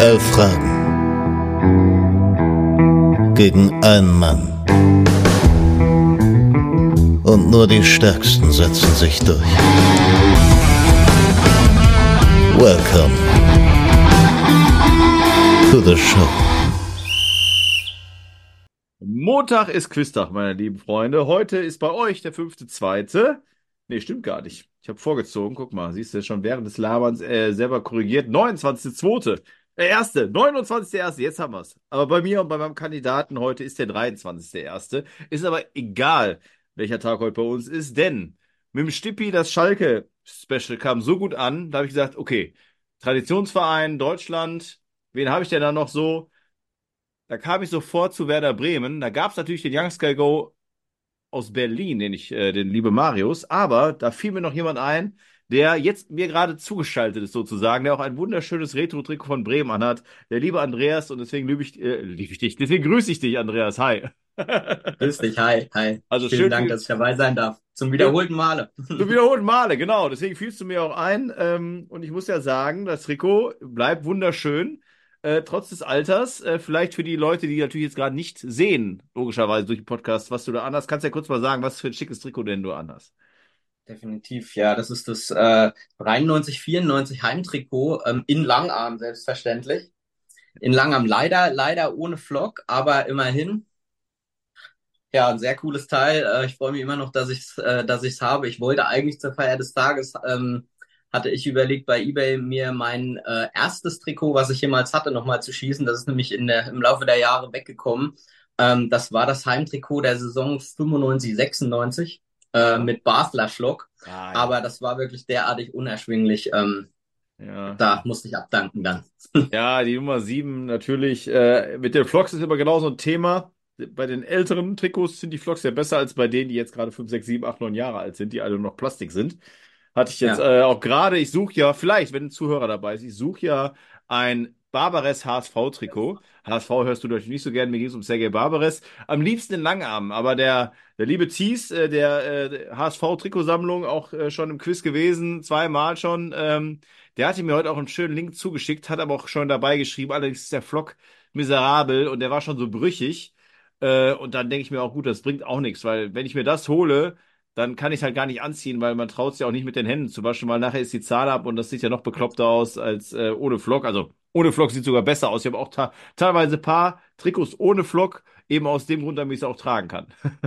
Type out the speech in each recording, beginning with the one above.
Elf Fragen gegen einen Mann. Und nur die Stärksten setzen sich durch. Welcome to the show. Montag ist Quiztag, meine lieben Freunde. Heute ist bei euch der fünfte, zweite. Nee, stimmt gar nicht. Ich habe vorgezogen. Guck mal, siehst du schon während des Laberns äh, selber korrigiert. 29.2. Der erste, 29.1. Jetzt haben wir's. Aber bei mir und bei meinem Kandidaten heute ist der 23.1. Ist aber egal, welcher Tag heute bei uns ist, denn mit dem Stippi das Schalke-Special kam so gut an, da habe ich gesagt, okay, Traditionsverein, Deutschland, wen habe ich denn da noch so? Da kam ich sofort zu Werder Bremen. Da gab es natürlich den Young Sky Go aus Berlin, den ich, äh, den liebe Marius, aber da fiel mir noch jemand ein, der jetzt mir gerade zugeschaltet ist sozusagen, der auch ein wunderschönes Retro-Trikot von Bremen anhat. Der liebe Andreas und deswegen liebe ich, äh, liebe ich dich, deswegen grüße ich dich, Andreas. Hi. Grüß dich, hi, hi. Also Vielen schön, Dank, dass ich dabei sein darf. Zum wiederholten Male. Zum wiederholten Male, genau. Deswegen fielst du mir auch ein. Ähm, und ich muss ja sagen, das Trikot bleibt wunderschön. Äh, trotz des Alters, äh, vielleicht für die Leute, die natürlich jetzt gerade nicht sehen, logischerweise durch den Podcast, was du da anhast, kannst du ja kurz mal sagen, was für ein schickes Trikot denn du anhast. Definitiv, ja. Das ist das äh, 93, 94 Heimtrikot ähm, in Langarm, selbstverständlich. In Langarm leider, leider ohne Flock, aber immerhin. Ja, ein sehr cooles Teil. Äh, ich freue mich immer noch, dass ich es äh, habe. Ich wollte eigentlich zur Feier des Tages, ähm, hatte ich überlegt, bei eBay mir mein äh, erstes Trikot, was ich jemals hatte, nochmal zu schießen. Das ist nämlich in der, im Laufe der Jahre weggekommen. Ähm, das war das Heimtrikot der Saison 95, 96 äh, mit Basler Flock. Ah, ja. Aber das war wirklich derartig unerschwinglich. Ähm, Ja. da musste ich abdanken dann. Ja, die Nummer 7 natürlich. Äh, mit den Flocks ist immer genau so ein Thema. Bei den älteren Trikots sind die Flocks ja besser als bei denen, die jetzt gerade 5, 6, 7, 8, 9 Jahre alt sind, die alle noch Plastik sind. Hatte ich jetzt Ja. äh, auch gerade, ich suche ja, vielleicht, wenn ein Zuhörer dabei ist, ich suche ja ein Barbares HSV-Trikot. HSV hörst du natürlich nicht so gern, mir ging es um Sergei Barbares. Am liebsten in Langarm, aber der, der liebe Thies, äh, der äh, HSV-Trikotsammlung, auch äh, schon im Quiz gewesen, zweimal schon, ähm, der hatte mir heute auch einen schönen Link zugeschickt, hat aber auch schon dabei geschrieben, allerdings ist der Flock miserabel und der war schon so brüchig. Äh, und dann denke ich mir auch, gut, das bringt auch nichts, weil wenn ich mir das hole, dann kann ich es halt gar nicht anziehen, weil man traut es ja auch nicht mit den Händen zu waschen, weil nachher ist die Zahl ab und das sieht ja noch bekloppter aus als äh, ohne Flock. Also ohne Flock sieht sogar besser aus. Ich habe auch teilweise ein paar Trikots ohne Flock, eben aus dem Grund, damit ich es auch tragen kann.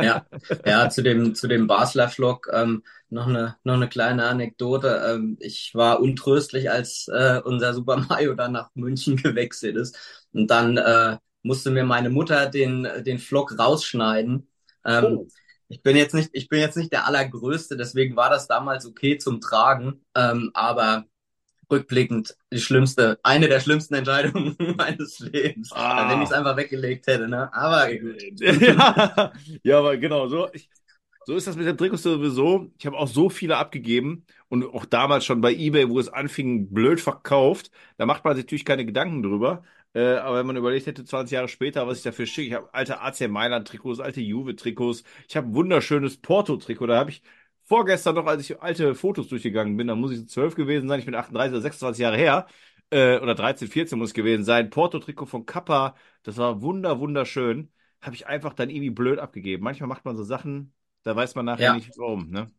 Ja, ja, zu dem, zu dem Basler Flock ähm, noch eine, noch eine kleine Anekdote. Ähm, ich war untröstlich, als äh, unser Super Mario dann nach München gewechselt ist. Und dann äh, musste mir meine Mutter den, den Flock rausschneiden. Ähm, Oh. Ich bin jetzt nicht, ich bin jetzt nicht der Allergrößte, deswegen war das damals okay zum Tragen. Ähm, aber rückblickend die schlimmste, eine der schlimmsten Entscheidungen meines Lebens. Ah. Wenn ich es einfach weggelegt hätte, ne? Aber gut. ja, ja, aber genau, so, ich, so ist das mit den Trikots sowieso. Ich habe auch so viele abgegeben und auch damals schon bei eBay, wo es anfing, blöd verkauft. Da macht man sich natürlich keine Gedanken drüber. Äh, aber wenn man überlegt hätte, 20 Jahre später, was ich dafür schicke, ich habe alte AC Mailand-Trikots, alte Juve-Trikots, ich habe ein wunderschönes Porto-Trikot, da habe ich vorgestern noch, als ich alte Fotos durchgegangen bin, da muss ich 12 gewesen sein, ich bin 38 oder 26 Jahre her, äh, oder 13, 14 muss es gewesen sein, Porto-Trikot von Kappa, das war wunder, wunderschön, habe ich einfach dann irgendwie blöd abgegeben. Manchmal macht man so Sachen, da weiß man nachher Ja. nicht warum, ne?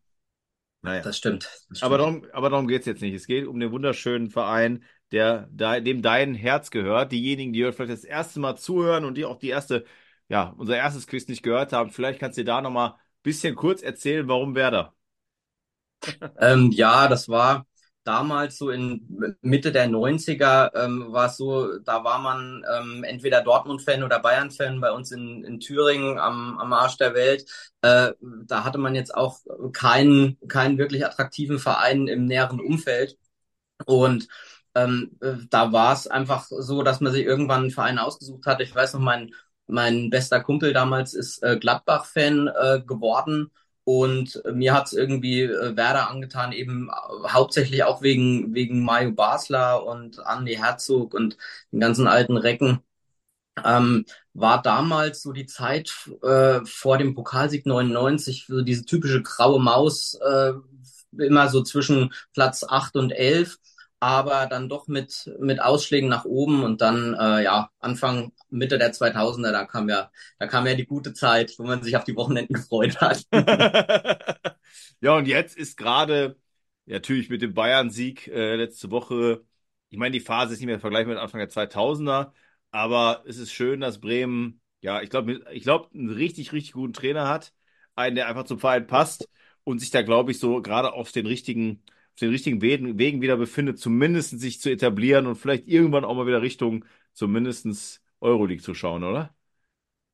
Naja. Das stimmt. Das Aber stimmt. darum, aber darum geht's jetzt nicht. Es geht um den wunderschönen Verein, der, da- dem dein Herz gehört. Diejenigen, die vielleicht das erste Mal zuhören und die auch die erste, ja, unser erstes Quiz nicht gehört haben, vielleicht kannst du dir da nochmal ein bisschen kurz erzählen, warum Werder. Ähm, ja, das war damals so in Mitte der 90er, ähm, war es so, da war man ähm, entweder Dortmund-Fan oder Bayern-Fan bei uns in, in Thüringen am, am Arsch der Welt. Äh, da hatte man jetzt auch keinen, keinen wirklich attraktiven Verein im näheren Umfeld. Und ähm, äh, da war es einfach so, dass man sich irgendwann einen Verein ausgesucht hat. Ich weiß noch, mein, mein bester Kumpel damals ist äh, Gladbach-Fan äh, geworden. Und mir hat's irgendwie äh, Werder angetan, eben äh, hauptsächlich auch wegen, wegen Mario Basler und Andy Herzog und den ganzen alten Recken. Ähm, war damals so die Zeit äh, vor dem Pokalsieg 99, so diese typische graue Maus äh, immer so zwischen Platz acht und elf, aber dann doch mit, mit Ausschlägen nach oben und dann, äh, ja, Anfang, Mitte der 2000er, da kam ja, da kam ja die gute Zeit, wo man sich auf die Wochenenden gefreut hat. Ja, und jetzt ist gerade, natürlich mit dem Bayern-Sieg äh, letzte Woche, ich meine, die Phase ist nicht mehr vergleichbar mit Anfang der 2000er, aber es ist schön, dass Bremen, ja, ich glaube, ich glaube, einen richtig, richtig guten Trainer hat, einen, der einfach zum Verein passt und sich da, glaube ich, so gerade auf den richtigen, den richtigen Wegen, wieder befindet, zumindest sich zu etablieren und vielleicht irgendwann auch mal wieder Richtung zumindest Euroleague zu schauen, oder?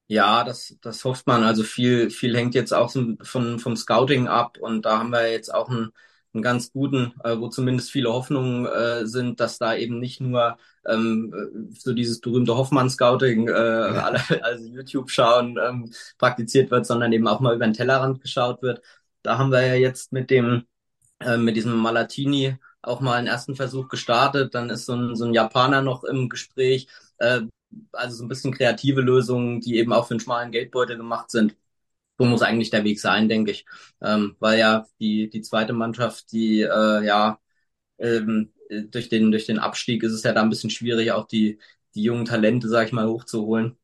Ja, das, das hofft man. Also viel, viel hängt jetzt auch von, vom Scouting ab und da haben wir jetzt auch einen, einen ganz guten, äh, wo zumindest viele Hoffnungen äh, sind, dass da eben nicht nur ähm, äh, so dieses berühmte Hoffmann-Scouting, äh, alle, also YouTube schauen, ähm, praktiziert wird, sondern eben auch mal über den Tellerrand geschaut wird. Da haben wir ja jetzt mit dem, äh, mit diesem Malatini auch mal einen ersten Versuch gestartet. Dann ist so ein, so ein Japaner noch im Gespräch. Äh, also so ein bisschen kreative Lösungen, die eben auch für einen schmalen Geldbeutel gemacht sind. So muss eigentlich der Weg sein, denke ich. Ähm, weil ja die, die zweite Mannschaft, die äh, ja ähm, durch den, durch den Abstieg ist es ja da ein bisschen schwierig, auch die, die jungen Talente, sag ich mal, hochzuholen.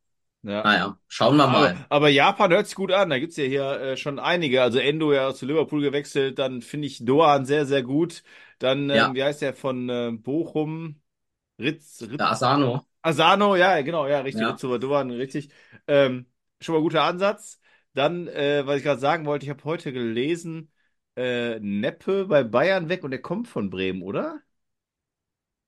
Ja. Naja, schauen wir mal. Aber, aber Japan hört sich gut an. Da gibt's ja hier äh, schon einige. Also Endo ja zu Liverpool gewechselt. Dann finde ich Doan sehr, sehr gut. Dann, ähm, Ja, wie heißt der von äh, Bochum? Ritz, Ritz, der Asano. Asano, ja, genau, ja, richtig. Ja. Ritz Doan, richtig. Ähm, schon mal guter Ansatz. Dann, äh, was ich gerade sagen wollte, ich habe heute gelesen, äh, Neppe bei Bayern weg und der kommt von Bremen, oder?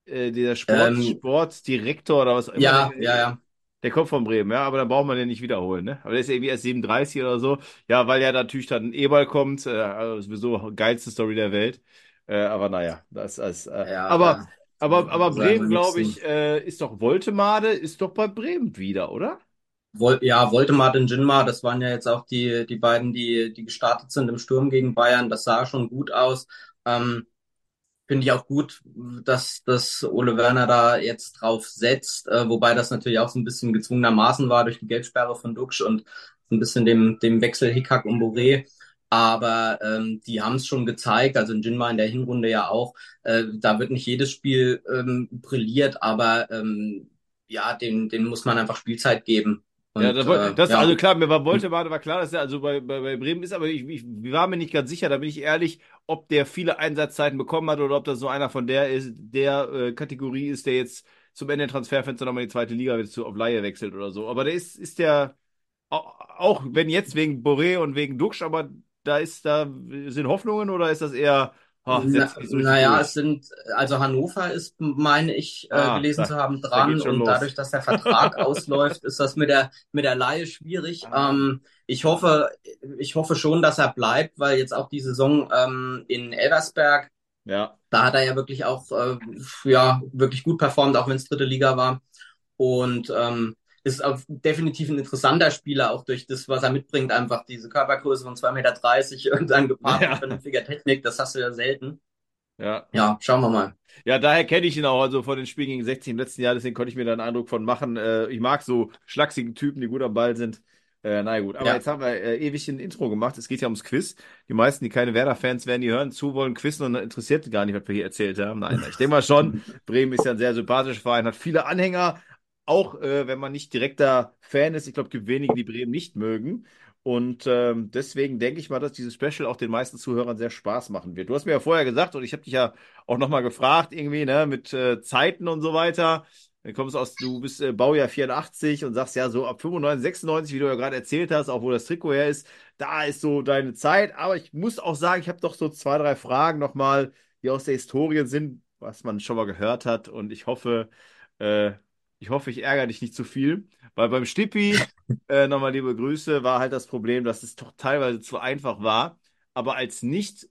Äh, dieser Sport, Ähm, Sportdirektor oder was auch immer ja, ja, ja. Der kommt von Bremen, ja, aber dann braucht man den nicht wiederholen, ne? Aber der ist irgendwie erst 37 oder so. Ja, weil ja natürlich dann ein Eberl kommt, äh, also sowieso geilste Story der Welt. Äh, aber naja, das ist, äh, Ja, aber, aber, aber Bremen, glaube ich, äh, ist doch Woltemade, ist doch bei Bremen wieder, oder? Wol ja, Voldemort und Jinma, das waren ja jetzt auch die, die beiden, die, die gestartet sind im Sturm gegen Bayern. Das sah schon gut aus. Ähm, Finde ich auch gut, dass, dass Ole Werner da jetzt drauf setzt, äh, wobei das natürlich auch so ein bisschen gezwungenermaßen war durch die Gelbsperre von Duxch und so ein bisschen dem, dem Wechsel Hickhack und Boré. Aber ähm, die haben es schon gezeigt, also in Jinma in der Hinrunde ja auch. Äh, da wird nicht jedes Spiel ähm, brilliert, aber ähm, ja, den, den muss man einfach Spielzeit geben. Ja, Und das, woll- äh, das also ja, klar, mir war Woltemade war klar, dass er also bei, bei, bei Bremen ist, aber ich, ich war mir nicht ganz sicher, da bin ich ehrlich, ob der viele Einsatzzeiten bekommen hat oder ob das so einer von der ist, der äh, Kategorie ist, der jetzt zum Ende der Transferfenster nochmal in die zweite Liga zu, auf Leihe wechselt oder so. Aber der ist, ist der, auch, auch wenn jetzt wegen Boré und wegen Duxch, aber da ist, da sind Hoffnungen oder ist das eher, ach, na, naja, es sind, also Hannover ist, meine ich, äh, Ah, gelesen da, zu haben, dran und los. dadurch, dass der Vertrag ausläuft, ist das mit der, mit der Leihe schwierig. Ah, Ähm, ich hoffe, ich hoffe schon, dass er bleibt, weil jetzt auch die Saison ähm, in Elversberg, ja. da hat er ja wirklich auch, äh, ja, wirklich gut performt, auch wenn es dritte Liga war. Und ähm, ist auch definitiv ein interessanter Spieler, auch durch das, was er mitbringt, einfach diese Körpergröße von 2,30 Meter und dann gepaart mit Ja, vernünftiger Technik, das hast du ja selten. ja. Ja, schauen wir mal. Ja, daher kenne ich ihn auch, also von den Spielen gegen 60 im letzten Jahr, deswegen konnte ich mir da einen Eindruck von machen. Äh, ich mag so schlachsige Typen, die gut am Ball sind. Äh, na gut, aber Ja, jetzt haben wir äh, ewig ein Intro gemacht. Es geht ja ums Quiz. Die meisten, die keine Werder-Fans werden, die hören zu, wollen quizzen und interessiert gar nicht, was wir hier erzählt haben. Nein, ich denke mal schon. Bremen ist ja ein sehr sympathischer Verein, hat viele Anhänger, auch äh, wenn man nicht direkter Fan ist. Ich glaube, gibt wenige, die Bremen nicht mögen. Und ähm, deswegen denke ich mal, dass dieses Special auch den meisten Zuhörern sehr Spaß machen wird. Du hast mir ja vorher gesagt, und ich habe dich ja auch nochmal gefragt, irgendwie, ne, mit äh, Zeiten und so weiter. Du kommst aus, du bist äh, Baujahr 84 und sagst ja so ab 95, 96, wie du ja gerade erzählt hast, auch wo das Trikot her ist, da ist so deine Zeit. Aber ich muss auch sagen, ich habe doch so zwei, drei Fragen nochmal, die aus der Historie sind, was man schon mal gehört hat. Und ich hoffe, äh, ich hoffe, ich ärgere dich nicht zu viel. Weil beim Stippi, äh, nochmal liebe Grüße, war halt das Problem, dass es doch teilweise zu einfach war. Aber als nicht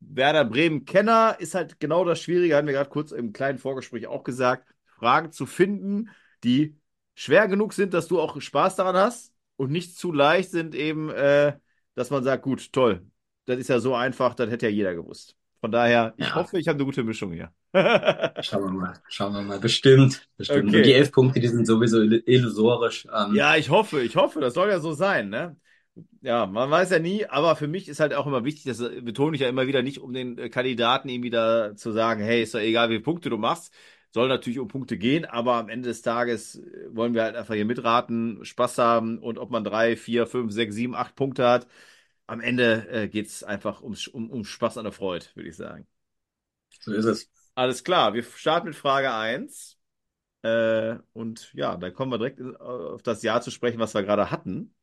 Werder Bremen-Kenner ist halt genau das Schwierige, hatten wir gerade kurz im kleinen Vorgespräch auch gesagt, Fragen zu finden, die schwer genug sind, dass du auch Spaß daran hast und nicht zu leicht sind, eben, äh, dass man sagt, gut, toll, das ist ja so einfach, das hätte ja jeder gewusst. Von daher, ich ja, hoffe, ich habe eine gute Mischung hier. Schauen wir mal. Schauen wir mal. Bestimmt, bestimmt. Und die Okay. elf Punkte, die sind sowieso ill- illusorisch. Ähm, Ja, ich hoffe, ich hoffe, das soll ja so sein, ne? Ja, man weiß ja nie, aber für mich ist halt auch immer wichtig, das betone ich ja immer wieder, nicht um den äh, Kandidaten irgendwie da zu sagen, hey, ist doch egal, wie viele Punkte du machst. Soll natürlich um Punkte gehen, aber am Ende des Tages äh, wollen wir halt einfach hier mitraten, Spaß haben und ob man drei, vier, fünf, sechs, sieben, acht Punkte hat. Am Ende äh, geht es einfach ums, um, um Spaß an der Freude, würde ich sagen. So ist es. Alles klar, wir starten mit Frage 1. Äh, und ja, dann kommen wir direkt auf das Jahr zu sprechen, was wir gerade hatten.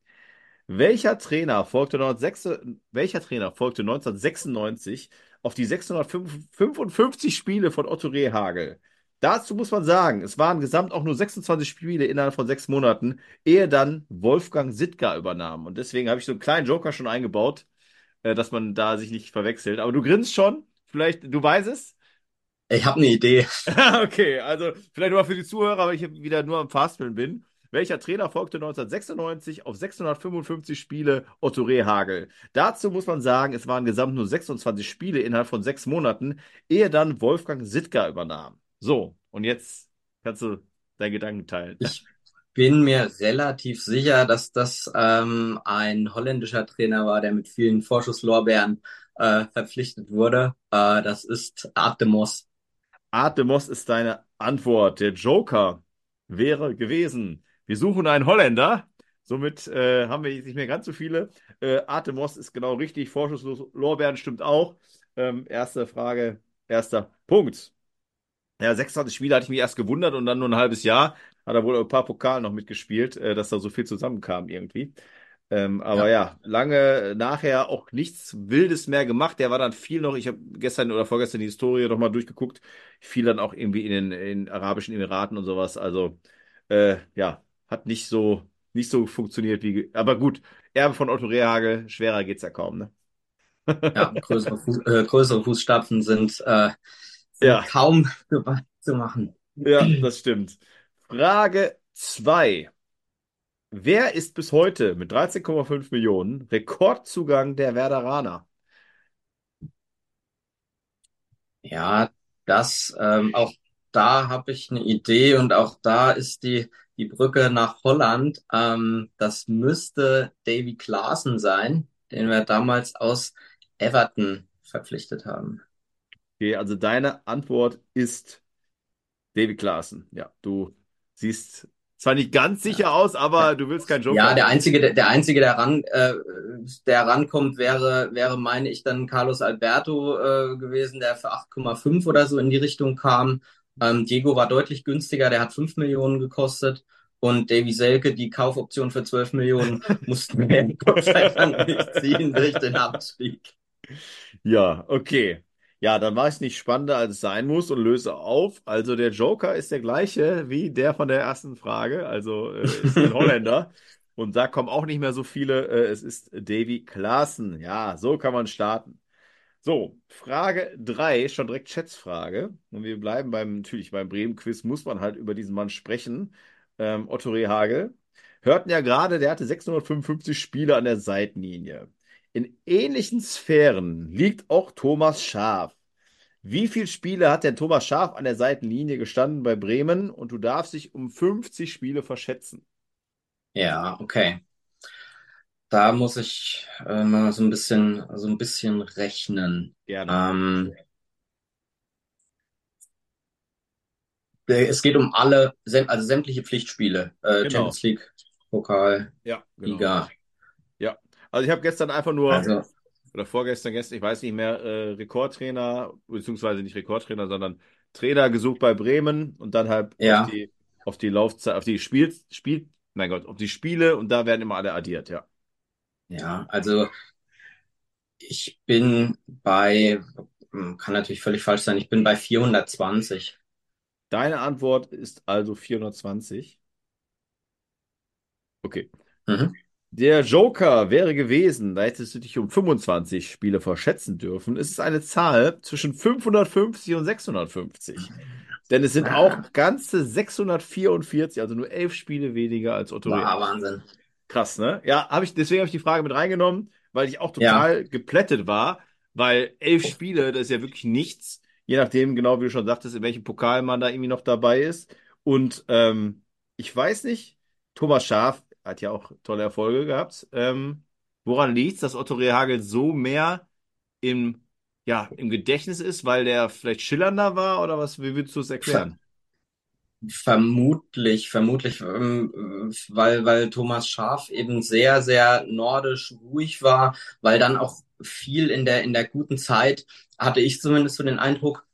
Welcher Trainer folgte 1906, welcher Trainer folgte 1996 auf die 655 Spiele von Otto Rehhagel? Dazu muss man sagen, es waren gesamt auch nur 26 Spiele innerhalb von sechs Monaten, ehe dann Wolfgang Sittger übernahm. Und deswegen habe ich so einen kleinen Joker schon eingebaut, äh, dass man da sich nicht verwechselt. Aber du grinst schon, vielleicht, du weißt es? Ich habe eine Idee. Okay, also vielleicht nur für die Zuhörer, weil ich wieder nur am Fastfilm bin. Welcher Trainer folgte 1996 auf 655 Spiele Otto Rehhagel? Dazu muss man sagen, es waren gesamt nur 26 Spiele innerhalb von sechs Monaten, ehe dann Wolfgang Sittger übernahm. So, und jetzt kannst du deinen Gedanken teilen. Ich bin mir relativ sicher, dass das ähm, ein holländischer Trainer war, der mit vielen Vorschusslorbeeren äh, verpflichtet wurde. Äh, das ist Art de Mos. Art ist deine Antwort. Der Joker wäre gewesen. Wir suchen einen Holländer. Somit äh, haben wir jetzt nicht mehr ganz so viele. Äh, Moss ist genau richtig. Vorschusslos Lorbeeren stimmt auch. Ähm, erste Frage, erster Punkt. Ja, 26 Spiele hatte ich mich erst gewundert und dann nur ein halbes Jahr. Hat er wohl ein paar Pokale noch mitgespielt, äh, dass da so viel zusammenkam irgendwie. Ähm, aber ja. ja. lange nachher auch nichts Wildes mehr gemacht. Der war dann viel noch, ich habe gestern oder vorgestern die Historie noch mal durchgeguckt, viel dann auch irgendwie in den in Arabischen Emiraten und sowas. Also äh, ja, hat nicht so nicht so funktioniert wie. Aber gut, Erbe von Otto Rehhagel, schwerer geht's ja kaum, ne? Ja, größere, Fuß, äh, größere Fußstapfen sind, äh, sind Ja. kaum zu machen. Ja, das stimmt. Frage 2. Wer ist bis heute mit 13,5 Millionen Rekordzugang der Werderaner? Ja, das, ähm, auch da habe ich eine Idee und auch da ist die, die Brücke nach Holland. Ähm, das müsste Davy Klaassen sein, den wir damals aus Everton verpflichtet haben. Okay, also deine Antwort ist David Klaassen. Ja, du siehst zwar nicht ganz sicher aus, aber du willst keinen Joker. Ja, der einzige, der, der einzige, der ran, äh, der rankommt, wäre, wäre, meine ich, dann Carlos Alberto äh, gewesen, der für 8,5 oder so in die Richtung kam. Ähm, Diego war deutlich günstiger, der hat 5 Millionen gekostet. Und Davy Selke, die Kaufoption für 12 Millionen, mussten wir Gott sei Dank nicht ziehen durch den Abstieg. Ja, okay. Ja, dann mache ich es nicht spannender, als es sein muss und löse auf. Also der Joker ist der gleiche wie der von der ersten Frage. Also äh, ist ein Holländer. Und da kommen auch nicht mehr so viele. Äh, es ist Davy Klaassen. Ja, so kann man starten. So, Frage 3, schon direkt Schätzfrage. Und wir bleiben beim, natürlich beim Bremen-Quiz, muss man halt über diesen Mann sprechen. Ähm, Otto Rehhagel. Hörten ja gerade, der hatte 655 Spiele an der Seitenlinie. In ähnlichen Sphären liegt auch Thomas Schaaf. Wie viele Spiele hat denn Thomas Schaaf an der Seitenlinie gestanden bei Bremen? Und du darfst dich um 50 Spiele verschätzen. Ja, okay. Da muss ich äh, mal so ein bisschen, so ein bisschen rechnen. Gerne. Ähm, äh, es geht um alle, also sämtliche Pflichtspiele. Äh, Genau. Champions League, Pokal, Ja, genau. Liga. Also ich habe gestern einfach nur, Also, oder vorgestern, gestern, ich weiß nicht mehr, äh, Rekordtrainer, beziehungsweise nicht Rekordtrainer, sondern Trainer gesucht bei Bremen und dann halt Ja. auf die, auf die Laufzeit, auf die Spiel, Spiel, mein Gott, auf die Spiele und da werden immer alle addiert, ja. ja, also ich bin bei, hm, kann natürlich völlig falsch sein, ich bin bei 420. Deine Antwort ist also 420. Okay. Mhm. Der Joker wäre gewesen, da hättest du dich um 25 Spiele verschätzen dürfen. Es ist eine Zahl zwischen 550 und 650. Denn es sind auch ganze 644, also nur elf Spiele weniger als Otto. War Wahnsinn. Krass, ne? Ja, habe ich, deswegen habe ich die Frage mit reingenommen, weil ich auch total geplättet war, weil elf Spiele, das ist ja wirklich nichts, je nachdem, genau wie du schon sagtest, in welchem Pokal man da irgendwie noch dabei ist. Und ähm, ich weiß nicht, Thomas Schaaf hat ja auch tolle Erfolge gehabt. Ähm, Woran liegt es, dass Otto Rehhagel so mehr im, ja, im Gedächtnis ist, weil der vielleicht schillernder war oder was? Wie würdest du es erklären? Vermutlich, vermutlich, ähm, weil, weil Thomas Schaaf eben sehr, sehr nordisch ruhig war, weil dann auch viel in der, in der guten Zeit, hatte ich zumindest so den Eindruck,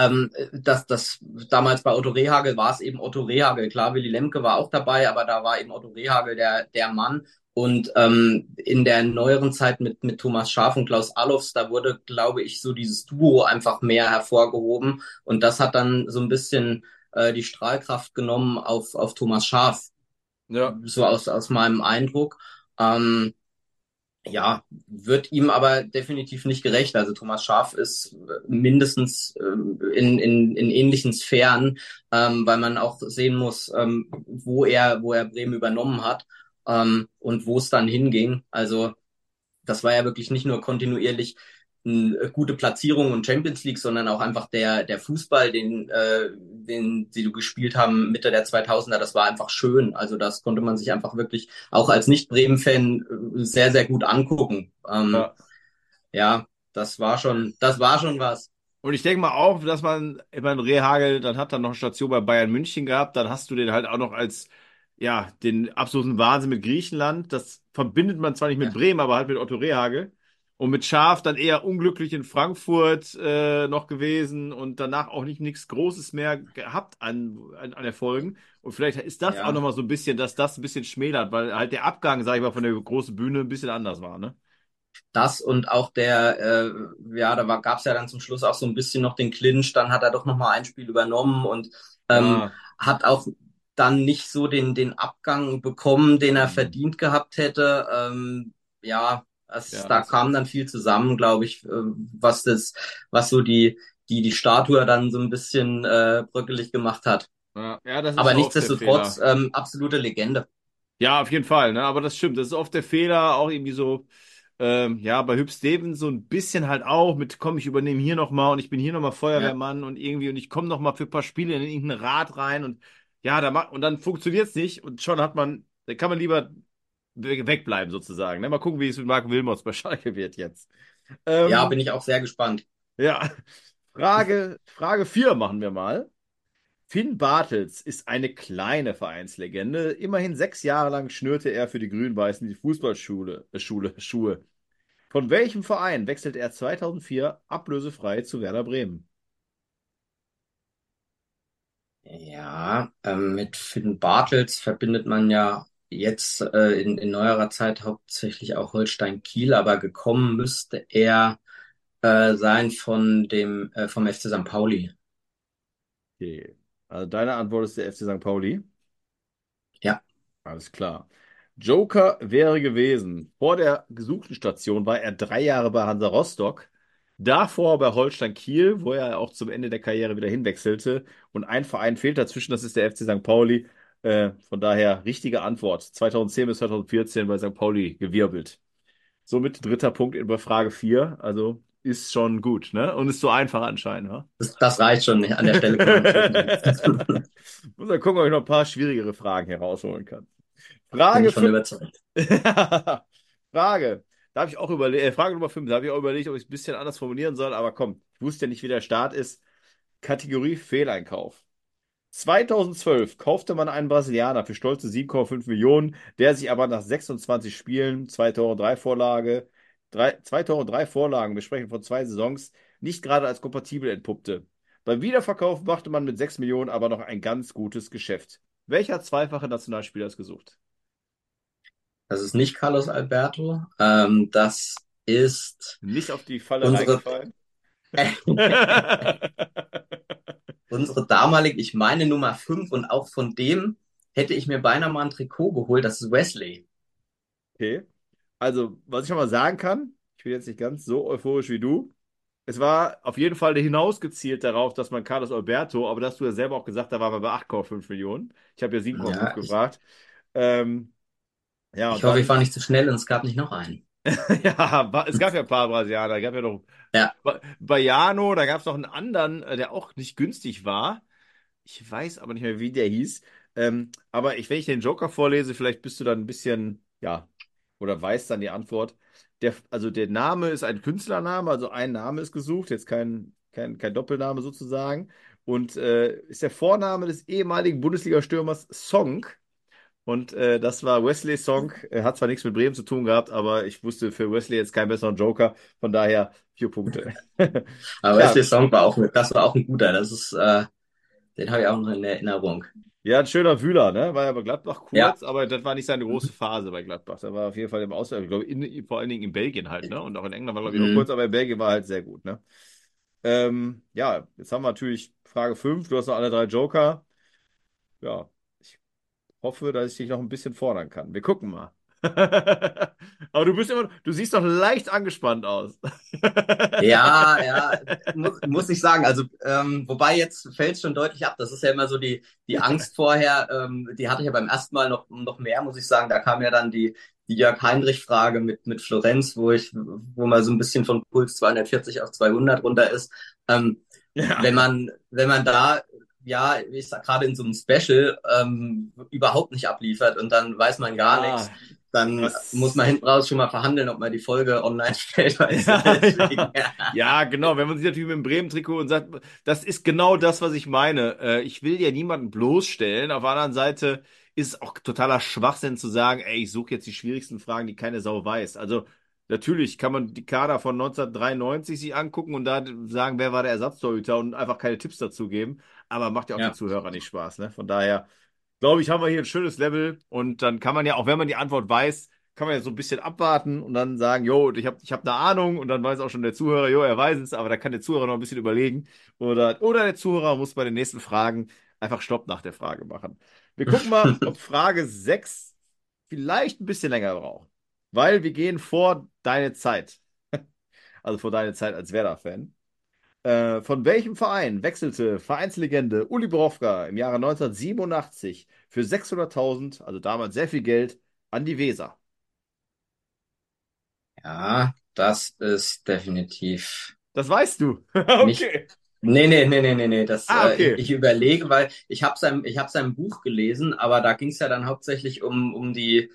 ähm, dass das damals bei Otto Rehagel war es eben Otto Rehagel. Klar, Willy Lemke war auch dabei, aber da war eben Otto Rehagel der, der Mann. Und ähm, in der neueren Zeit mit, mit Thomas Schaaf und Klaus Allofs, da wurde, glaube ich, so dieses Duo einfach mehr hervorgehoben. Und das hat dann so ein bisschen äh, die Strahlkraft genommen auf, auf Thomas Schaaf. Ja. So aus, aus meinem Eindruck. Ähm, ja, wird ihm aber definitiv nicht gerecht. Also Thomas Schaaf ist mindestens äh, in, in, in ähnlichen Sphären, ähm, weil man auch sehen muss, ähm, wo er, wo er Bremen übernommen hat ähm, und wo es dann hinging. Also das war ja wirklich nicht nur kontinuierlich eine äh, gute Platzierung und Champions League, sondern auch einfach der, der Fußball, den, äh, den sie gespielt haben Mitte der 2000er, das war einfach schön. Also das konnte man sich einfach wirklich auch als Nicht-Bremen-Fan äh, sehr, sehr gut angucken. Ähm, ja. ja, das war schon, das war schon was. Und ich denke mal auch, dass man, ich meine, Rehagel, dann hat er noch eine Station bei Bayern München gehabt, dann hast du den halt auch noch als, ja, den absoluten Wahnsinn mit Griechenland. Das verbindet man zwar nicht mit ja. Bremen, aber halt mit Otto Rehagel. Und mit Schaf dann eher unglücklich in Frankfurt äh, noch gewesen und danach auch nicht nichts Großes mehr gehabt an, an, an Erfolgen. Und vielleicht ist das ja. auch nochmal so ein bisschen, dass das ein bisschen schmälert, weil halt der Abgang, sag ich mal, von der großen Bühne ein bisschen anders war, ne? Das und auch der, äh, ja, da gab es ja dann zum Schluss auch so ein bisschen noch den Clinch, dann hat er doch nochmal ein Spiel übernommen und ähm, ja. hat auch dann nicht so den, den Abgang bekommen, den er mhm. verdient gehabt hätte. Ähm, ja, es, ja, da kam dann viel zusammen, glaube ich, äh, was das, was so die, die, die Statue dann so ein bisschen äh, bröckelig gemacht hat. Ja, ja, das ist Aber nichtsdestotrotz ähm, absolute Legende. Ja, auf jeden Fall, ne? Aber das stimmt. Das ist oft der Fehler, auch irgendwie so, ähm, ja, bei Hüb Stevens so ein bisschen halt auch mit, komm, ich übernehme hier nochmal und ich bin hier nochmal Feuerwehrmann ja. und irgendwie und ich komme nochmal für ein paar Spiele in irgendein Rad rein und ja, da macht, und dann funktioniert es nicht und schon hat man, da kann man lieber wegbleiben sozusagen. Ne? Mal gucken, wie es mit Marco Wilmots bei Schalke wird jetzt. Ähm, ja, bin ich auch sehr gespannt. Ja, Frage, Frage 4 machen wir mal. Finn Bartels ist eine kleine Vereinslegende. Immerhin sechs Jahre lang schnürte er für die Grün-Weißen die Fußballschule, äh, Schule, Schuhe. Von welchem Verein wechselte er 2004 ablösefrei zu Werder Bremen? Ja, ähm, mit Finn Bartels verbindet man ja jetzt äh, in, in neuerer Zeit hauptsächlich auch Holstein Kiel, aber gekommen müsste er äh, sein von dem äh, vom FC St. Pauli. Okay. Also deine Antwort ist der FC St. Pauli? Ja. Alles klar. Joker wäre gewesen. Vor der gesuchten Station war er drei Jahre bei Hansa Rostock. Davor bei Holstein Kiel, wo er auch zum Ende der Karriere wieder hinwechselte. Und ein Verein fehlt dazwischen, das ist der FC St. Pauli. Äh, von daher richtige Antwort. 2010 bis 2014 bei St. Pauli gewirbelt. Somit dritter Punkt bei Frage 4. Also ist schon gut, ne? Und ist so einfach anscheinend, ne? Das, das reicht schon an der Stelle. Muss mal gucken, ob ich noch ein paar schwierigere Fragen herausholen kann. Frage Bin ich von überzeugt. Frage. Da habe ich auch überlegt, äh, Frage Nummer 5, da habe ich auch überlegt, ob ich es ein bisschen anders formulieren soll, aber komm, ich wusste ja nicht, wie der Start ist. Kategorie Fehleinkauf. 2012 kaufte man einen Brasilianer für stolze 7,5 Millionen, der sich aber nach 26 Spielen, zwei Tore, drei Vorlage, drei, zwei Tore, drei Vorlagen, wir sprechen von zwei Saisons, nicht gerade als kompatibel entpuppte. Beim Wiederverkauf machte man mit 6 Millionen aber noch ein ganz gutes Geschäft. Welcher zweifache Nationalspieler ist gesucht? Das ist nicht Carlos Alberto. Ähm, das ist. Nicht auf die Falle unsere... reingefallen. unsere damalige, ich meine Nummer 5 und auch von dem hätte ich mir beinahe mal ein Trikot geholt. Das ist Wesley. Okay. Also, was ich schon mal sagen kann, ich bin jetzt nicht ganz so euphorisch wie du. Es war auf jeden Fall hinausgezielt darauf, dass man Carlos Alberto, aber das hast du ja selber auch gesagt, da waren wir bei 8,5 Millionen. Ich habe ja 7,5 ja, gefragt. Ähm, ja, ich hoffe, dann, ich war nicht zu schnell und es gab nicht noch einen. ja, es gab ja ein paar Brasilianer. Es gab ja noch ja. Baiano, da gab es noch einen anderen, äh, der auch nicht günstig war. Ich weiß aber nicht mehr, wie der hieß. Ähm, aber ich, wenn ich den Joker vorlese, vielleicht bist du dann ein bisschen, ja, oder weiß dann die Antwort. Der, also der Name ist ein Künstlername, also ein Name ist gesucht, jetzt kein, kein, kein Doppelname sozusagen. Und äh, ist der Vorname des ehemaligen Bundesliga-Stürmers Song. Und äh, das war Wesley Song. Er hat zwar nichts mit Bremen zu tun gehabt, aber ich wusste für Wesley jetzt keinen besseren Joker. Von daher vier Punkte. Aber Ja. Wesley Song war auch, das war auch ein guter. Das ist, äh, den habe ich auch noch in Erinnerung. Ja, ein schöner Wühler, ne? War ja bei Gladbach Ja. kurz, aber das war nicht seine große Phase bei Gladbach. Da war auf jeden Fall im Ausland, ich glaube, in, vor allen Dingen in Belgien halt, ne? Und auch in England war, glaube ich, noch Mhm. kurz, aber in Belgien war halt sehr gut, ne? Ähm, ja, jetzt haben wir natürlich Frage 5. Du hast noch alle drei Joker. Ja, hoffe, dass ich dich noch ein bisschen fordern kann. Wir gucken mal. Aber du bist immer, du siehst doch leicht angespannt aus. Ja, ja, muss, muss ich sagen. Also, ähm, wobei jetzt fällt es schon deutlich ab. Das ist ja immer so die, die Angst vorher. Ähm, die hatte ich ja beim ersten Mal noch, noch mehr, muss ich sagen. Da kam ja dann die, die Jörg-Heinrich-Frage mit, mit Florenz, wo ich, wo man so ein bisschen von Puls 240 auf 200 runter ist. Ähm, Ja. wenn man, wenn man da, ja, ich sag gerade in so einem Special, ähm, überhaupt nicht abliefert und dann weiß man gar Ah, nichts, dann das- muss man hinten raus schon mal verhandeln, ob man die Folge online stellt. Ja, Deswegen, Ja, genau. Wenn man sich natürlich mit dem Bremen-Trikot und sagt, das ist genau das, was ich meine. Äh, ich will ja niemanden bloßstellen. Auf der anderen Seite ist es auch totaler Schwachsinn zu sagen, ey, ich suche jetzt die schwierigsten Fragen, die keine Sau weiß. Also natürlich kann man die Kader von 1993 sich angucken und da sagen, wer war der Ersatztorhüter und einfach keine Tipps dazu geben. Aber macht ja auch Ja. den Zuhörern nicht Spaß. Ne? Von daher glaube ich, haben wir hier ein schönes Level und dann kann man ja, auch wenn man die Antwort weiß, kann man ja so ein bisschen abwarten und dann sagen, jo, ich habe ich hab eine Ahnung und dann weiß auch schon der Zuhörer, jo, er weiß es, aber da kann der Zuhörer noch ein bisschen überlegen oder, oder der Zuhörer muss bei den nächsten Fragen einfach Stopp nach der Frage machen. Wir gucken mal, ob Frage 6 vielleicht ein bisschen länger braucht, weil wir gehen vor deine Zeit, also vor deine Zeit als Werder-Fan. Äh, von welchem Verein wechselte Vereinslegende Uli Borowka im Jahre 1987 für 600.000, also damals sehr viel Geld, an die Weser? Ja, das ist definitiv. Das weißt du. Okay. Nee, nee, nee, nee, nee, nee. Das, Ah, äh, okay. ich, ich überlege, weil ich habe sein, ich hab sein Buch gelesen, aber da ging es ja dann hauptsächlich um, um die,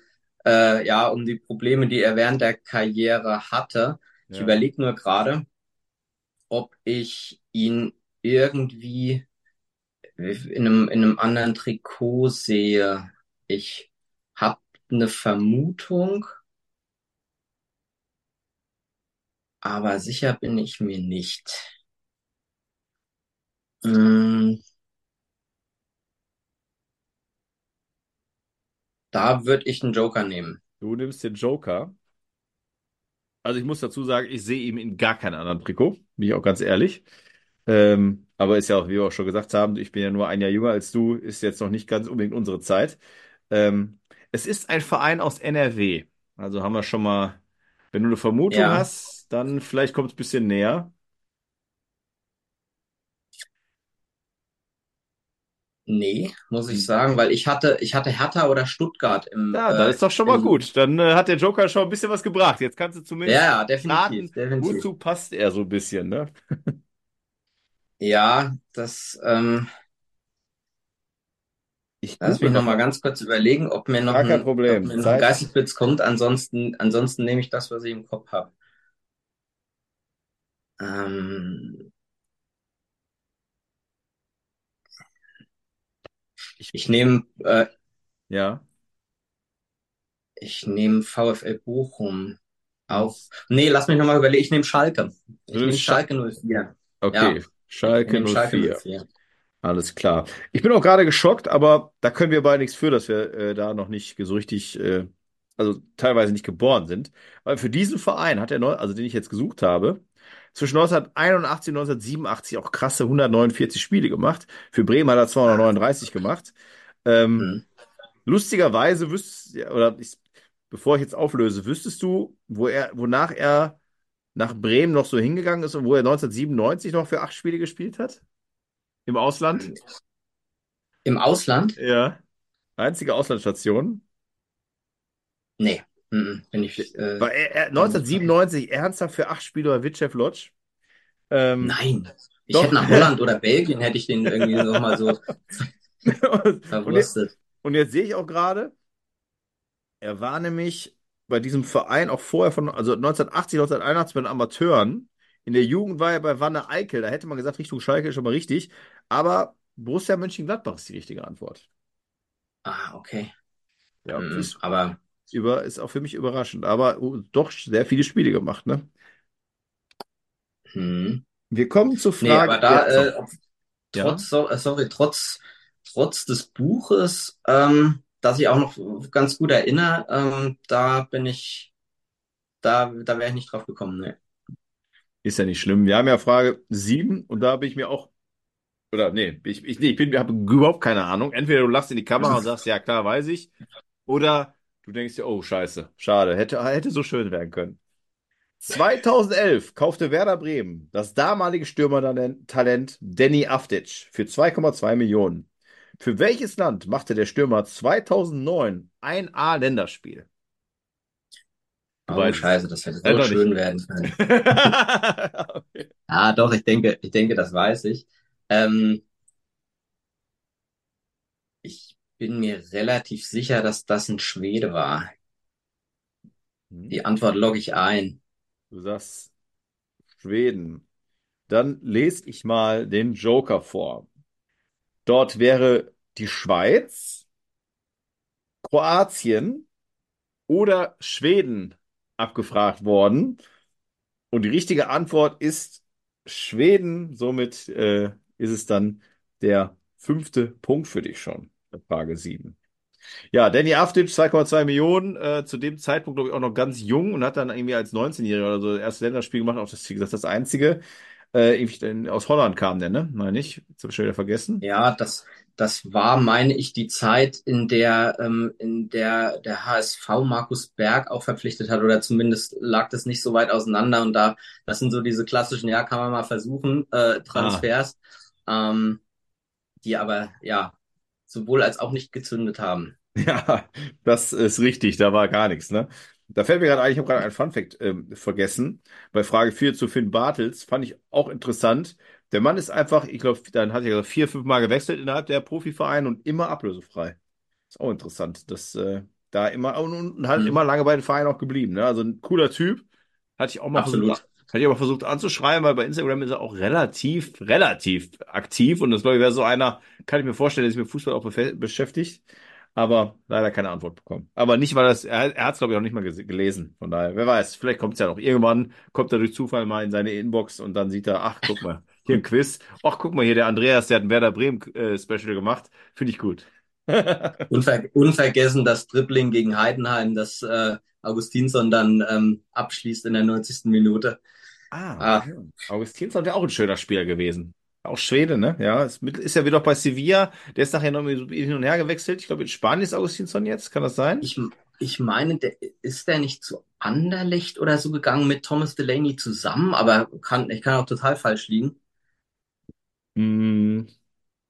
äh, ja, um die Probleme, die er während der Karriere hatte. Ich Ja. überlege nur gerade, ob ich ihn irgendwie in einem, in einem anderen Trikot sehe. Ich habe eine Vermutung, aber sicher bin ich mir nicht. Mm, Da würde ich einen Joker nehmen. Du nimmst den Joker. Also ich muss dazu sagen, ich sehe ihn in gar keinem anderen Trikot, bin ich auch ganz ehrlich. Ähm, aber ist ja auch, wie wir auch schon gesagt haben, ich bin ja nur ein Jahr jünger als du, ist jetzt noch nicht ganz unbedingt unsere Zeit. Ähm, es ist ein Verein aus NRW. Also haben wir schon mal, wenn du eine Vermutung Ja. hast, dann vielleicht kommt es ein bisschen näher. Nee, muss Hm. ich sagen, weil ich hatte, ich hatte Hertha oder Stuttgart im, Ja, äh, das ist doch schon mal gut. Dann äh, hat der Joker schon ein bisschen was gebracht. Jetzt kannst du zumindest Ja, definitiv, raten, definitiv. wozu passt er so ein bisschen, ne? Ja, das, ähm, Ich lass mich noch noch mal ganz kurz überlegen, ob mir noch kein ein, Problem. ob mir noch ein Geistesblitz kommt. Ansonsten, ansonsten nehme ich das, was ich im Kopf habe. Ähm, ich nehme, äh, Ja. ich nehme VfL Bochum auf. Nee, lass mich noch mal überlegen. Ich nehme Schalke. Ich nehme Schalke 04. Okay. Ich Schalke nehme Schalke 04. 04. Alles klar. Ich bin auch gerade geschockt, aber da können wir beide nichts für, dass wir äh, da noch nicht so richtig, äh, also teilweise nicht geboren sind. Weil für diesen Verein hat er, neu, also den ich jetzt gesucht habe, zwischen 1981 und 1987 auch krasse 149 Spiele gemacht. Für Bremen hat er 239 gemacht. Ähm, Hm. lustigerweise wüsstest, oder ich, bevor ich jetzt auflöse, wüsstest du, wo er, wonach er nach Bremen noch so hingegangen ist und wo er 1997 noch für acht Spiele gespielt hat? Im Ausland? Im Ausland? Ja. Einzige Auslandsstation. Nee, mhm, bin ich, äh, War er, er, 1997 ernsthaft für acht Spiele bei Vitchev Lodge. Ähm, nein. Ich Doch. hätte nach Holland oder Belgien hätte ich den irgendwie noch mal so und, verwurstet. und jetzt sehe ich auch gerade, er war nämlich bei diesem Verein auch vorher von, also 1980, 1981 bei den Amateuren. In der Jugend war er bei Wanne Eickel. Da hätte man gesagt, Richtung Schalke ist schon mal richtig. Aber Borussia Mönchengladbach ist die richtige Antwort. Ah, okay. Ja, ist, aber über, ist auch für mich überraschend. Aber uh, doch sehr viele Spiele gemacht, ne? hm. Wir kommen zur Nee, Frage. aber da, Ja, äh, Ja. trotz, so, äh, sorry, trotz, trotz des Buches, ähm, das ich auch noch ganz gut erinnere, ähm, da bin ich, da, da wäre ich nicht drauf gekommen, ne. Ist ja nicht schlimm. Wir haben ja Frage 7 und da bin ich mir auch, oder nee, ich, ich, nee, ich bin, habe überhaupt keine Ahnung. Entweder du lachst in die Kamera und sagst, ja klar, weiß ich, oder du denkst dir, oh scheiße, schade, hätte, hätte so schön werden können. 2011 kaufte Werder Bremen das damalige Stürmertalent Danny Afdic für 2,2 Millionen. Für welches Land machte der Stürmer 2009 ein A-Länderspiel? Oh, weißt scheiße, das hätte so schön nicht. werden können. Okay. Ah, doch, ich denke, ich denke, das weiß ich. Ähm, ich bin mir relativ sicher, dass das ein Schwede war. Die Antwort logge ich ein. Du sagst Schweden. Dann lese ich mal den Joker vor. Dort wäre die Schweiz, Kroatien oder Schweden abgefragt worden. Und die richtige Antwort ist Schweden. Somit äh, ist es dann der fünfte Punkt für dich schon. Frage 7. Ja, Danny Afdic, 2,2 Millionen, äh, zu dem Zeitpunkt, glaube ich, auch noch ganz jung und hat dann irgendwie als 19-Jähriger oder so das erste Länderspiel gemacht, auch das, wie gesagt, das einzige. Äh, irgendwie aus Holland kam der, ne? Meine ich. Jetzt habe ich schon wieder vergessen. Ja, das, das war, meine ich, die Zeit, in der, ähm, in der der HSV Markus Berg auch verpflichtet hat, oder zumindest lag das nicht so weit auseinander. Und da, das sind so diese klassischen, ja, kann man mal versuchen, äh, Transfers, ähm, die aber, ja, sowohl als auch nicht gezündet haben. Ja, das ist richtig, da war gar nichts, ne? Da fällt mir gerade ein, ich habe gerade einen Funfact ähm, vergessen. Bei Frage 4 zu Finn Bartels fand ich auch interessant. Der Mann ist einfach, ich glaube, dann hat er vier, fünf Mal gewechselt innerhalb der Profivereine und immer ablösefrei. Ist auch interessant, dass äh, da immer und, und halt Mhm. immer lange bei den Vereinen auch geblieben. Ne? Also ein cooler Typ. Hatte ich auch mal Absolut. versucht, hatte ich aber versucht anzuschreiben, weil bei Instagram ist er auch relativ, relativ aktiv und das glaube ich wäre so einer, kann ich mir vorstellen, der sich mit Fußball auch beschäftigt, aber leider keine Antwort bekommen. Aber nicht, weil das, er, er hat es glaube ich auch nicht mal gelesen. Von daher, wer weiß, vielleicht kommt es ja noch. Irgendwann kommt er durch Zufall mal in seine Inbox und dann sieht er, ach, guck mal, hier ein Quiz. Ach, guck mal, hier der Andreas, der hat ein Werder Bremen äh, Special gemacht. Finde ich gut. Unver unvergessen das Dribbling gegen Heidenheim, das äh, Augustinsson dann ähm, abschließt in der 90. Minute. Ah, Ah. okay. Augustinsson wäre auch ein schöner Spieler gewesen. Auch Schwede, ne? Ja, ist, mit, ist ja wieder auch bei Sevilla. Der ist nachher noch hin und her gewechselt. Ich glaube, in Spanien ist Augustinsson jetzt. Kann das sein? Ich, ich meine, der, ist der nicht zu Anderlecht oder so gegangen mit Thomas Delaney zusammen? Aber kann, ich kann auch total falsch liegen. Hm,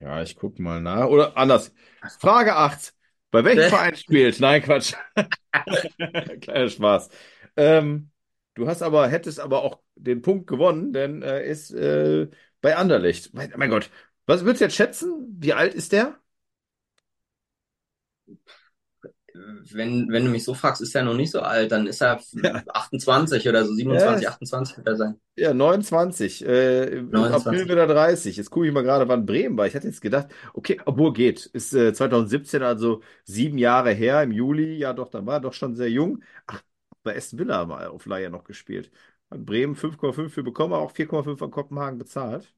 ja, ich gucke mal nach. Oder anders. Frage 8. Bei welchem. Verein spielt? Nein, Quatsch. Kleiner Spaß. Ähm, du hast aber, hättest aber auch den Punkt gewonnen, denn er ist äh, bei Anderlecht. Mein, mein Gott. Was würdest du jetzt schätzen? Wie alt ist der? Wenn, wenn du mich so fragst, ist er noch nicht so alt, dann ist er Ja. 28 oder so, 27, Ja. 28 wird er sein. Ja, 29. Äh, im 29. April wird er 30. Jetzt gucke ich mal gerade, wann Bremen war. Ich hatte jetzt gedacht, okay, obwohl geht. Ist äh, 2017, also sieben Jahre her, im Juli. Ja, doch, dann war er doch schon sehr jung. Ach, bei Aston Villa mal auf Leihe noch gespielt. Hat Bremen 5,5 für bekommen, auch 4,5 an Kopenhagen bezahlt.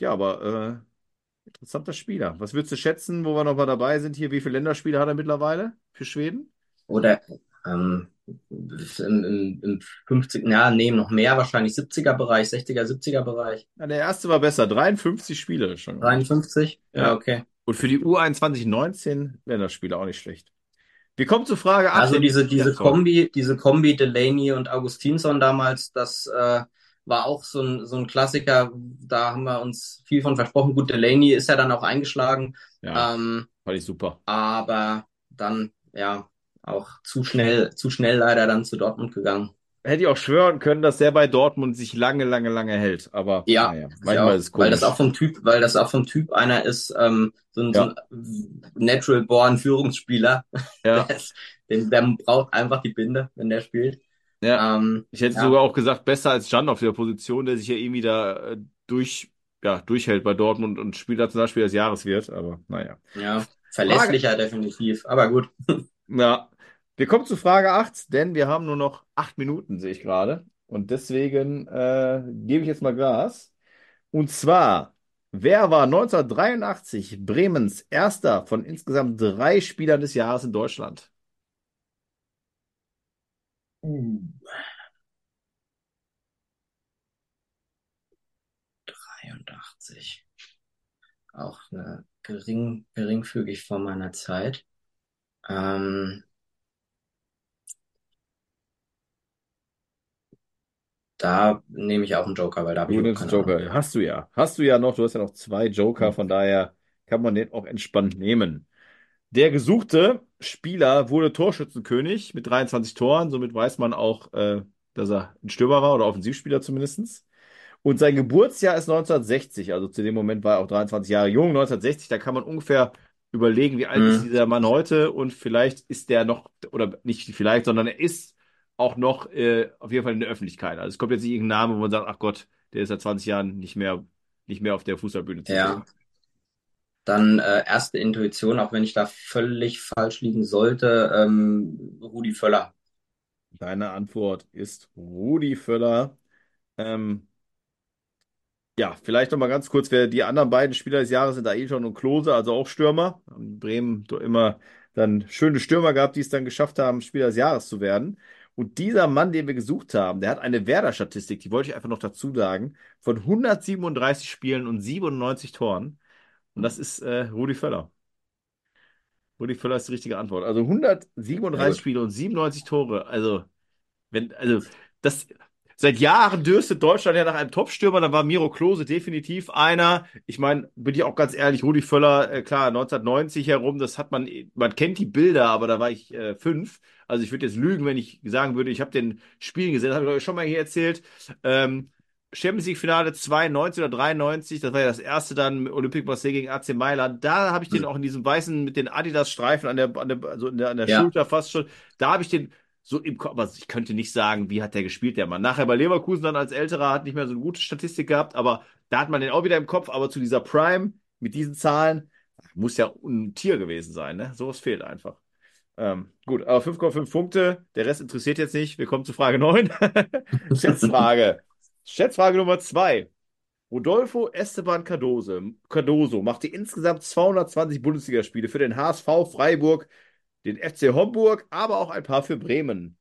Ja, aber äh, interessanter Spieler. Was würdest du schätzen, wo wir noch mal dabei sind hier? Wie viele Länderspiele hat er mittlerweile für Schweden? Oder ähm, im, im, im 50, ja, nee, noch mehr, wahrscheinlich 70er Bereich, 60er, 70er Bereich. Ja, der erste war besser. 53 Spiele schon gemacht. 53? Ja. Ja, okay. Und für die U21 19 Länderspiele auch nicht schlecht. Wir kommen zu Frage 8. Also diese, diese Ja. Kombi, diese Kombi Delaney und Augustinsson damals, das äh, war auch so ein, so ein Klassiker. Da haben wir uns viel von versprochen. Gut, Delaney ist ja dann auch eingeschlagen, Ja, ähm, fand ich super. aber dann ja auch zu schnell, zu schnell leider dann zu Dortmund gegangen. Hätte ich auch schwören können, dass der bei Dortmund sich lange, lange, lange hält. Aber Ja, naja, manchmal auch, ist es weil das auch vom Typ, weil das auch vom Typ einer ist, ähm, so ein, so ein Natural Born Führungsspieler. Ja. Der ist, Den, der braucht einfach die Binde, wenn der spielt. Ja. Ähm, Ich hätte ja. sogar auch gesagt, besser als Can auf der Position, der sich ja irgendwie da äh, durch, ja, durchhält bei Dortmund und Spieler-Nationalspieler des Jahres wird. Aber naja. Ja, verlässlicher definitiv. Aber gut. Ja. Wir kommen zu Frage 8, denn wir haben nur noch acht Minuten, sehe ich gerade. Und deswegen äh, gebe ich jetzt mal Gas. Und zwar, wer war 1983 Bremens erster von insgesamt drei Spielern des Jahres in Deutschland? 83. Auch äh, gering, geringfügig vor meiner Zeit. Ähm, da nehme ich auch einen Joker, weil da habe ich Du auch nimmst keine Joker. Ahnung. Hast du ja. Hast du ja noch. Du hast ja noch zwei Joker, von daher kann man den auch entspannt nehmen. Der gesuchte Spieler wurde Torschützenkönig mit 23 Toren. Somit weiß man auch, äh, dass er ein Stürmer war oder Offensivspieler zumindest. Und sein Geburtsjahr ist 1960. Also zu dem Moment war er auch 23 Jahre jung. 1960, da kann man ungefähr überlegen, wie alt ist Hm. dieser Mann heute. Und vielleicht ist der noch, oder nicht vielleicht, sondern er ist auch noch äh, auf jeden Fall in der Öffentlichkeit. Also es kommt jetzt nicht irgendein Name, wo man sagt, ach Gott, der ist seit 20 Jahren nicht mehr, nicht mehr auf der Fußballbühne zu Ja. sehen. Dann äh, erste Intuition, auch wenn ich da völlig falsch liegen sollte, ähm, Rudi Völler. Deine Antwort ist Rudi Völler. Ähm, ja, vielleicht noch mal ganz kurz, wer die anderen beiden Spieler des Jahres sind, Ailton und Klose, also auch Stürmer. Haben Bremen doch immer dann schöne Stürmer gehabt, die es dann geschafft haben, Spieler des Jahres zu werden. Und dieser Mann, den wir gesucht haben, der hat eine Werder-Statistik, die wollte ich einfach noch dazu sagen, von 137 Spielen und 97 Toren. Und das ist äh, Rudi Völler. Rudi Völler ist die richtige Antwort. Also Sehr 137 gut. Spiele und 97 Tore. Also, wenn, also, das, seit Jahren dürstet Deutschland ja nach einem Top-Stürmer, dann war Miro Klose definitiv einer. Ich meine, bin ich auch ganz ehrlich, Rudi Völler, äh, klar, 1990 herum, das hat man, man kennt die Bilder, aber da war ich äh, fünf. Also ich würde jetzt lügen, wenn ich sagen würde, ich habe den Spielen gesehen, das habe ich glaube ich schon mal hier erzählt. Ähm, Champions League Finale 92 oder 93, das war ja das erste dann Olympique Marseille gegen AC Mailand. Da habe ich den auch in diesem weißen mit den Adidas Streifen an der, an der, also in der, an der Ja. Schulter fast schon. Da habe ich den so im Kopf, also ich könnte nicht sagen, wie hat der gespielt, der Mann. Nachher bei Leverkusen dann als älterer hat nicht mehr so eine gute Statistik gehabt, aber da hat man den auch wieder im Kopf. Aber zu dieser Prime mit diesen Zahlen muss ja ein Tier gewesen sein, ne? Sowas fehlt einfach. Ähm, gut, aber 5,5 Punkte. Der Rest interessiert jetzt nicht. Wir kommen zu Frage 9. Schätzfrage. Schätzfrage Nummer 2. Rodolfo Esteban Cardoso, Cardoso machte insgesamt 220 Bundesligaspiele für den HSV Freiburg, den FC Homburg, aber auch ein paar für Bremen.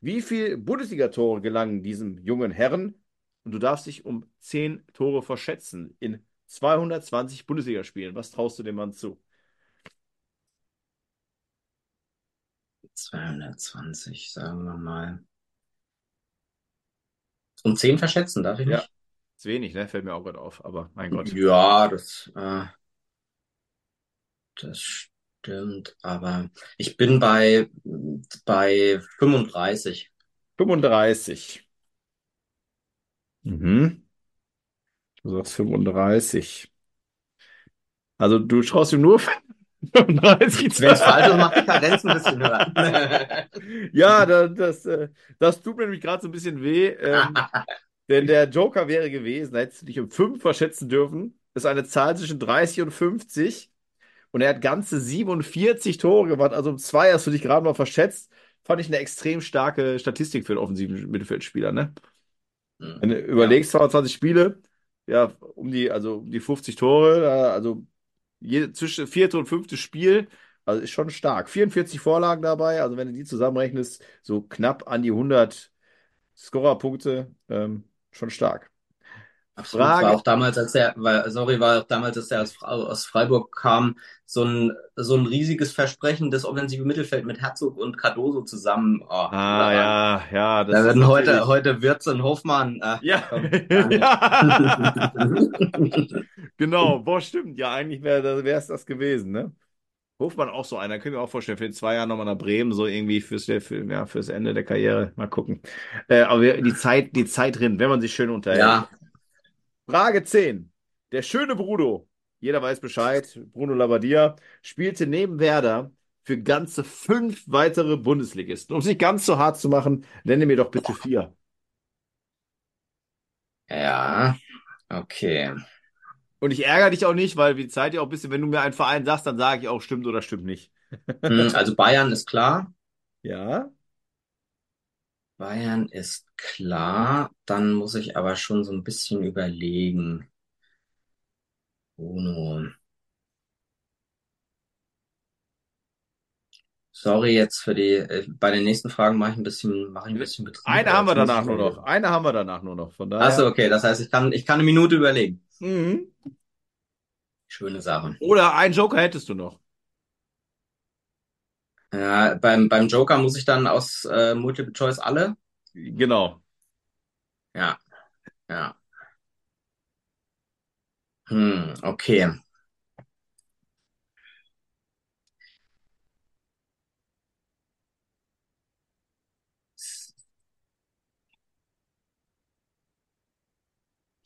Wie viele Bundesligatore gelangen diesem jungen Herren? Und du darfst dich um 10 Tore verschätzen in 220 Bundesligaspielen. Was traust du dem Mann zu? 220, sagen wir mal. Um 10 verschätzen, darf ich Ja. nicht? Ist wenig, ne? Fällt mir auch gerade auf, aber mein Gott. Ja, das, äh, das stimmt, aber ich bin bei, bei 35. 35. Mhm. Du sagst 35. Also du schaust ihm nur 35 Wenn es falsch ist, macht die Karenz ein bisschen höher. Ja, da- das, äh, das tut mir nämlich gerade so ein bisschen weh. Ähm, denn der Joker wäre gewesen, da hättest du dich um 5 verschätzen dürfen. Das ist eine Zahl zwischen 30 und 50. Und er hat ganze 47 Tore gemacht. Also um zwei hast du dich gerade mal verschätzt. Fand ich eine extrem starke Statistik für einen offensiven Mittelfeldspieler, ne? Wenn du überlegst, 22 Spiele, ja, um die, also um die 50 Tore, also jede, zwischen vierte und fünfte Spiel, also ist schon stark. 44 Vorlagen dabei, also wenn du die zusammenrechnest, so knapp an die 100 Scorerpunkte, ähm, schon stark. Absolut, Frage- war auch damals, als er, war, sorry, war auch damals, als er aus, Freiburg kam, so ein, so ein riesiges Versprechen, das offensive Mittelfeld mit Herzog und Cardoso zusammen. Oh, Ah, ja, ja, das Da werden heute, natürlich- heute Wirtz und Hofmann. Äh, Ja, komm, ja. Genau, boah, stimmt. Ja, eigentlich wäre es das gewesen, ne? Hofmann auch so einer, können wir auch vorstellen, für zwei Jahren nochmal nach Bremen, so irgendwie fürs, für, ja, fürs Ende der Karriere. Mal gucken. Äh, aber die Zeit, die Zeit drin, wenn man sich schön unterhält. Ja, Frage 10. Der schöne Bruno, jeder weiß Bescheid, Bruno Labbadia, spielte neben Werder für ganze fünf weitere Bundesligisten. Um es nicht ganz so hart zu machen, nenne mir doch bitte vier. Ja, okay. Und ich ärgere dich auch nicht, weil die Zeit ja auch ein bisschen, wenn du mir einen Verein sagst, dann sage ich auch, stimmt oder stimmt nicht. Hm, Also Bayern ist klar. Ja, Bayern ist klar. Dann muss ich aber schon so ein bisschen überlegen. Bruno. Sorry jetzt für die, äh, bei den nächsten Fragen mache ich ein bisschen, mache ich ein bisschen Betrieb. eine haben wir Jetzt muss danach nur noch. überlegen. Eine haben wir danach nur noch. Von Ach so, daher. okay. Das heißt, ich kann, ich kann eine Minute überlegen. Mhm. Schöne Sache. Oder einen Joker hättest du noch. Ja, beim, beim Joker muss ich dann aus äh, Multiple Choice alle? Genau. Ja, ja. Hm, okay.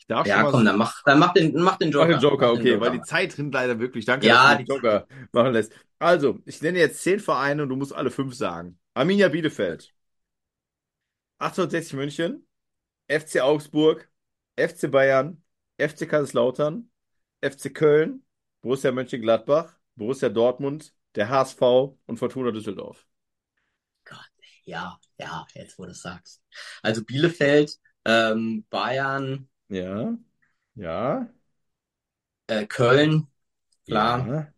Ich darf Ja, schon mal komm, dann mach, dann mach den, mach den Mach Joker. den Joker, Mach den okay, weil die Joker. Zeit rinnt leider wirklich. Danke, Ja, dass du den Joker machen lässt. Also, ich nenne jetzt zehn Vereine und du musst alle fünf sagen. Arminia Bielefeld, 1860 München, FC Augsburg, FC Bayern, FC Kaiserslautern, FC Köln, Borussia Mönchengladbach, Borussia Dortmund, der HSV und Fortuna Düsseldorf. Ja, ja, jetzt wo du es sagst. Also Bielefeld, ähm, Bayern, Ja, ja, äh, Köln, klar. ja.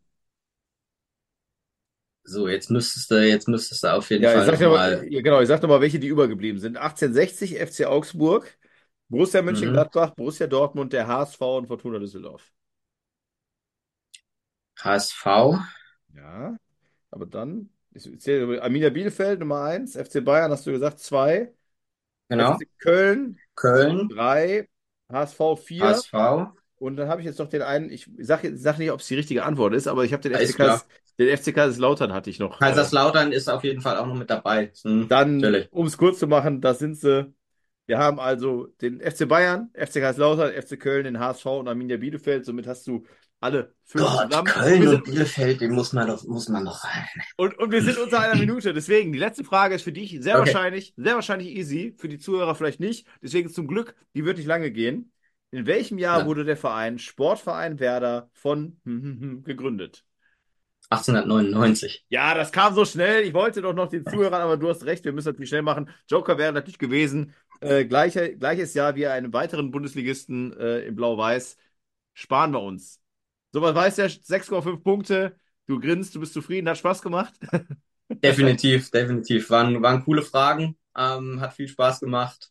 So, jetzt müsstest du, jetzt müsstest du auf jeden Ja, ich Fall sag dir nochmal. mal, ja, genau, ich sag mal, welche die übergeblieben sind. 1860 FC Augsburg, Borussia Mhm. Mönchengladbach, Borussia Dortmund, der HSV und Fortuna Düsseldorf. HSV, Ja, aber dann, ich zähle Arminia Bielefeld Nummer 1, FC Bayern hast du gesagt 2, genau. FC Köln Köln, 3, HSV 4 HSV, und dann habe ich jetzt noch den einen, ich sage sag nicht, ob es die richtige Antwort ist, aber ich habe den Ist FC, klar. Kais, den FC Kaiserslautern hatte ich noch. Kaiserslautern ist auf jeden Fall auch noch mit dabei. Hm, Dann, um es kurz zu machen, da sind sie. Wir haben also den FC Bayern, FC Kaiserslautern, FC Köln, den HSV und Arminia Bielefeld. Somit hast du alle fünf Gott, zusammen. Köln und sind, Bielefeld, den muss man muss man doch rein. und, und wir sind unter einer Minute. Deswegen, die letzte Frage ist für dich sehr Okay. wahrscheinlich, sehr wahrscheinlich easy, für die Zuhörer vielleicht nicht. Deswegen zum Glück, die wird nicht lange gehen. In welchem Jahr Ja. wurde der Verein Sportverein Werder von gegründet? 1899. Ja, das kam so schnell. Ich wollte doch noch den Zuhörern, aber du hast recht, wir müssen natürlich schnell machen. Joker wäre natürlich gewesen. Äh, gleiche, gleiches Jahr wie einen weiteren Bundesligisten äh, in Blau-Weiß. Sparen wir uns. So, was weiß der? 6,5 Punkte. Du grinst, du bist zufrieden, hat Spaß gemacht. Definitiv, definitiv. Waren, waren coole Fragen. Ähm, hat viel Spaß gemacht.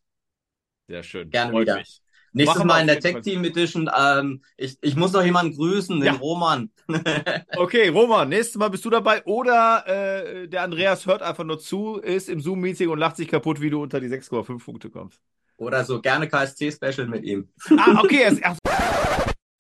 Sehr schön. Gerne Freut wieder. mich. Nächstes Machen Mal in der Tech Team Edition. Ähm, ich, ich muss noch jemanden grüßen, den Ja. Roman. Okay, Roman, nächstes Mal bist du dabei. Oder äh, der Andreas hört einfach nur zu, ist im Zoom-Meeting und lacht sich kaputt, wie du unter die 6,5 Punkte kommst. Oder so gerne KSC-Special mit ihm. Ah, okay. er ist-